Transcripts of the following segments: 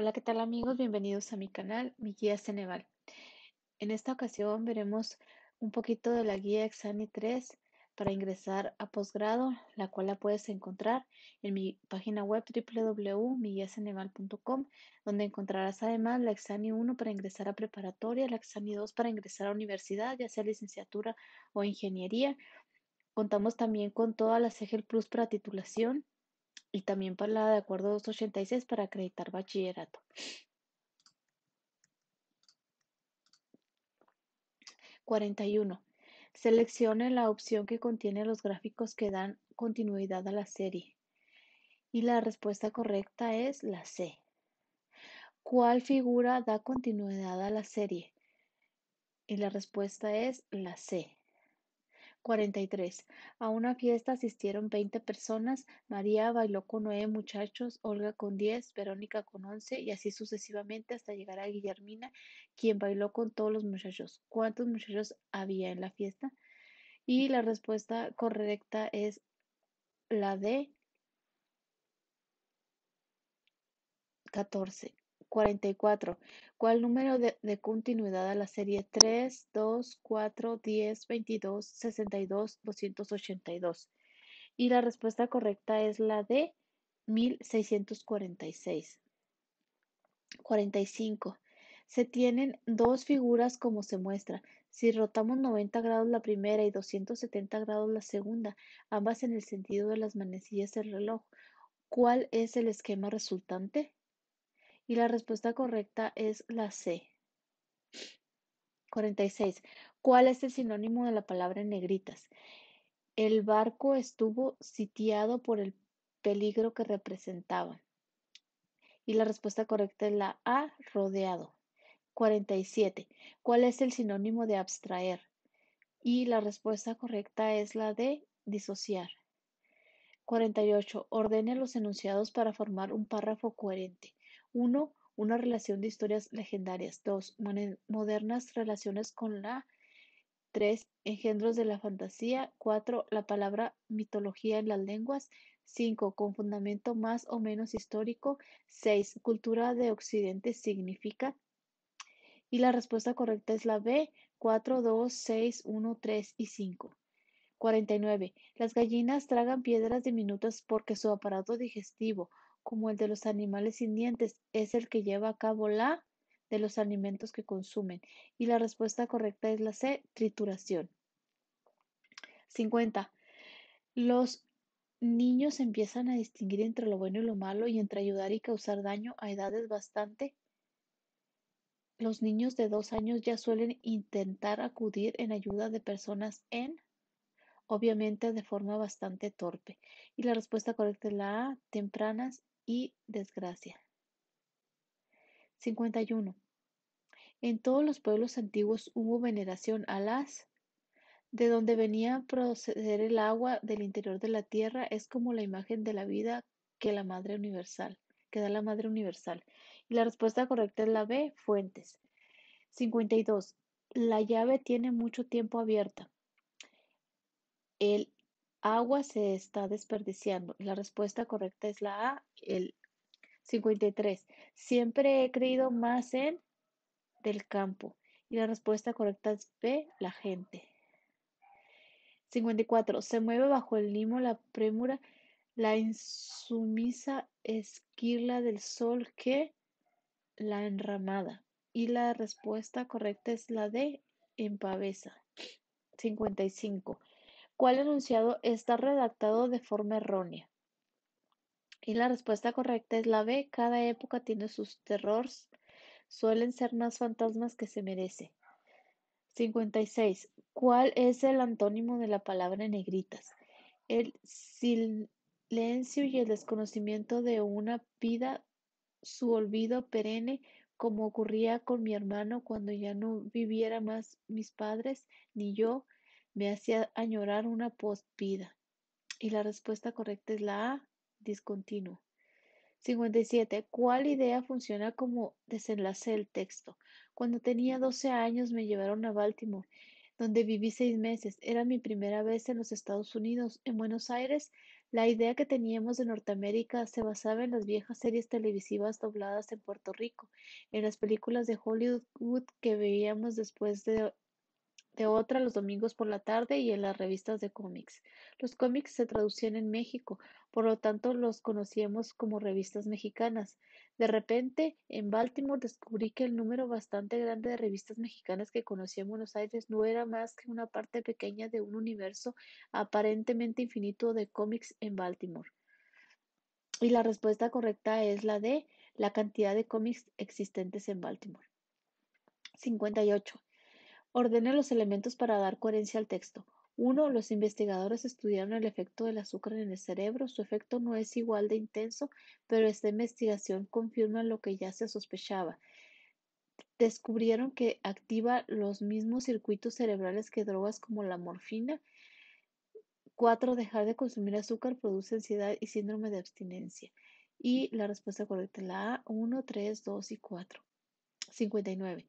Hola, ¿qué tal amigos? Bienvenidos a mi canal, mi guía Ceneval. En esta ocasión veremos un poquito de la guía Exani 3 para ingresar a posgrado, la cual la puedes encontrar en mi página web www.miguiaceneval.com, donde encontrarás además la Exani 1 para ingresar a preparatoria, la Exani 2 para ingresar a universidad, ya sea licenciatura o ingeniería. Contamos también con todas las EGEL Plus para titulación, y también para la de acuerdo 286 para acreditar bachillerato. 41. Seleccione la opción que contiene los gráficos que dan continuidad a la serie. Y la respuesta correcta es la C. ¿Cuál figura da continuidad a la serie? Y la respuesta es la C. 43. A una fiesta asistieron 20 personas. María bailó con nueve muchachos, Olga con 10, Verónica con 11 y así sucesivamente hasta llegar a Guillermina, quien bailó con todos los muchachos. ¿Cuántos muchachos había en la fiesta? Y la respuesta correcta es la de 14. 44. ¿Cuál número de, continuidad a la serie 3, 2, 4, 10, 22, 62, 282? Y la respuesta correcta es la de 1646. 45. Se tienen dos figuras como se muestra. Si rotamos 90 grados la primera y 270 grados la segunda, ambas en el sentido de las manecillas del reloj, ¿cuál es el esquema resultante? Y la respuesta correcta es la C. 46. ¿Cuál es el sinónimo de la palabra en negritas? El barco estuvo sitiado por el peligro que representaba. Y la respuesta correcta es la A, rodeado. 47. ¿Cuál es el sinónimo de abstraer? Y la respuesta correcta es la de disociar. 48. Ordene los enunciados para formar un párrafo coherente. 1. Una relación de historias legendarias. 2. Modernas relaciones con la 3. Engendros de la fantasía. 4. La palabra mitología en las lenguas. 5. Con fundamento más o menos histórico. 6. Cultura de Occidente significa. Y la respuesta correcta es la B. 4, 2, 6, 1, 3 y 5. 49. Las gallinas tragan piedras diminutas porque su aparato digestivo como el de los animales sin dientes, es el que lleva a cabo la de los alimentos que consumen. Y la respuesta correcta es la C, trituración. 50. Los niños empiezan a distinguir entre lo bueno y lo malo y entre ayudar y causar daño a edades bastante. Los niños de dos años ya suelen intentar acudir en ayuda de personas en, obviamente de forma bastante torpe. Y la respuesta correcta es la A, tempranas y desgracia. 51. En todos los pueblos antiguos hubo veneración a las de donde venía a proceder el agua del interior de la tierra es como la imagen de la vida que la Madre Universal, que da la Madre Universal. Y la respuesta correcta es la B, fuentes. 52. La llave tiene mucho tiempo abierta. El agua se está desperdiciando. La respuesta correcta es la A, el 53. Siempre he creído más en del campo. Y la respuesta correcta es B, la gente. 54. Se mueve bajo el limo la prémura, la insumisa esquila del sol que la enramada. Y la respuesta correcta es la D, empavesa. 55. ¿Cuál enunciado está redactado de forma errónea? Y la respuesta correcta es la B. Cada época tiene sus terrores. Suelen ser más fantasmas que se merece. 56. ¿Cuál es el antónimo de la palabra negritas? El silencio y el desconocimiento de una vida, su olvido perenne, como ocurría con mi hermano cuando ya no viviera más mis padres ni yo, me hacía añorar una post-vida. Y la respuesta correcta es la A, discontinuo. 57. ¿Cuál idea funciona como desenlace del texto? Cuando tenía 12 años me llevaron a Baltimore, donde viví seis meses. Era mi primera vez en los Estados Unidos. En Buenos Aires La idea que teníamos de Norteamérica se basaba en las viejas series televisivas dobladas en Puerto Rico, en las películas de Hollywood que veíamos después de otra los domingos por la tarde y en las revistas de cómics. Los cómics se traducían en México, por lo tanto los conocíamos como revistas mexicanas. De repente, en Baltimore descubrí que el número bastante grande de revistas mexicanas que conocía en Buenos Aires no era más que una parte pequeña de un universo aparentemente infinito de cómics en Baltimore. Y la respuesta correcta es la de la cantidad de cómics existentes en Baltimore. 58. Ordene los elementos para dar coherencia al texto. 1. Los investigadores estudiaron el efecto del azúcar en el cerebro. Su efecto no es igual de intenso, pero esta investigación confirma lo que ya se sospechaba. Descubrieron que activa los mismos circuitos cerebrales que drogas como la morfina. 4. Dejar de consumir azúcar produce ansiedad y síndrome de abstinencia. Y la respuesta correcta es la A, 1, 3, 2 y 4. 59.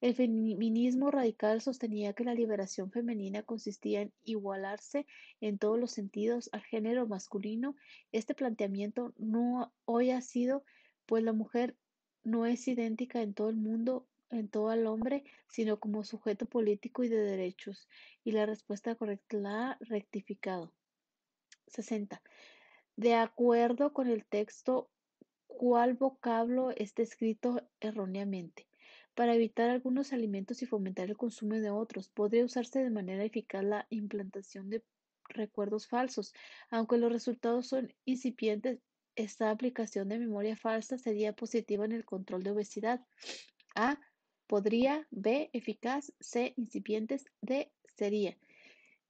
El feminismo radical sostenía que la liberación femenina consistía en igualarse en todos los sentidos al género masculino. Este planteamiento no hoy ha sido, pues la mujer no es idéntica en todo el mundo, en todo el hombre, sino como sujeto político y de derechos. Y la respuesta correcta la ha rectificado. 60. De acuerdo con el texto, ¿cuál vocablo está escrito erróneamente? Para evitar algunos alimentos y fomentar el consumo de otros, podría usarse de manera eficaz la implantación de recuerdos falsos. Aunque los resultados son incipientes, esta aplicación de memoria falsa sería positiva en el control de obesidad. A. Podría. B. Eficaz. C. Incipientes. D. Sería.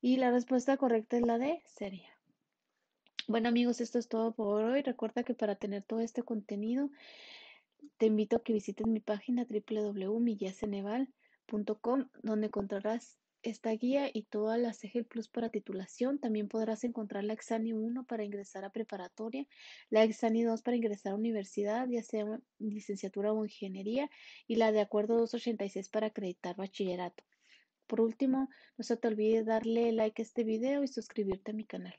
Y la respuesta correcta es la D. Sería. Bueno amigos, esto es todo por hoy. Recuerda que para tener todo este contenido te invito a que visites mi página www.millaceneval.com donde encontrarás esta guía y toda la CEGEL Plus para titulación. También podrás encontrar la Exani 1 para ingresar a preparatoria, la Exani 2 para ingresar a universidad, ya sea licenciatura o ingeniería, y la de acuerdo 286 para acreditar bachillerato. Por último, no se te olvide darle like a este video y suscribirte a mi canal.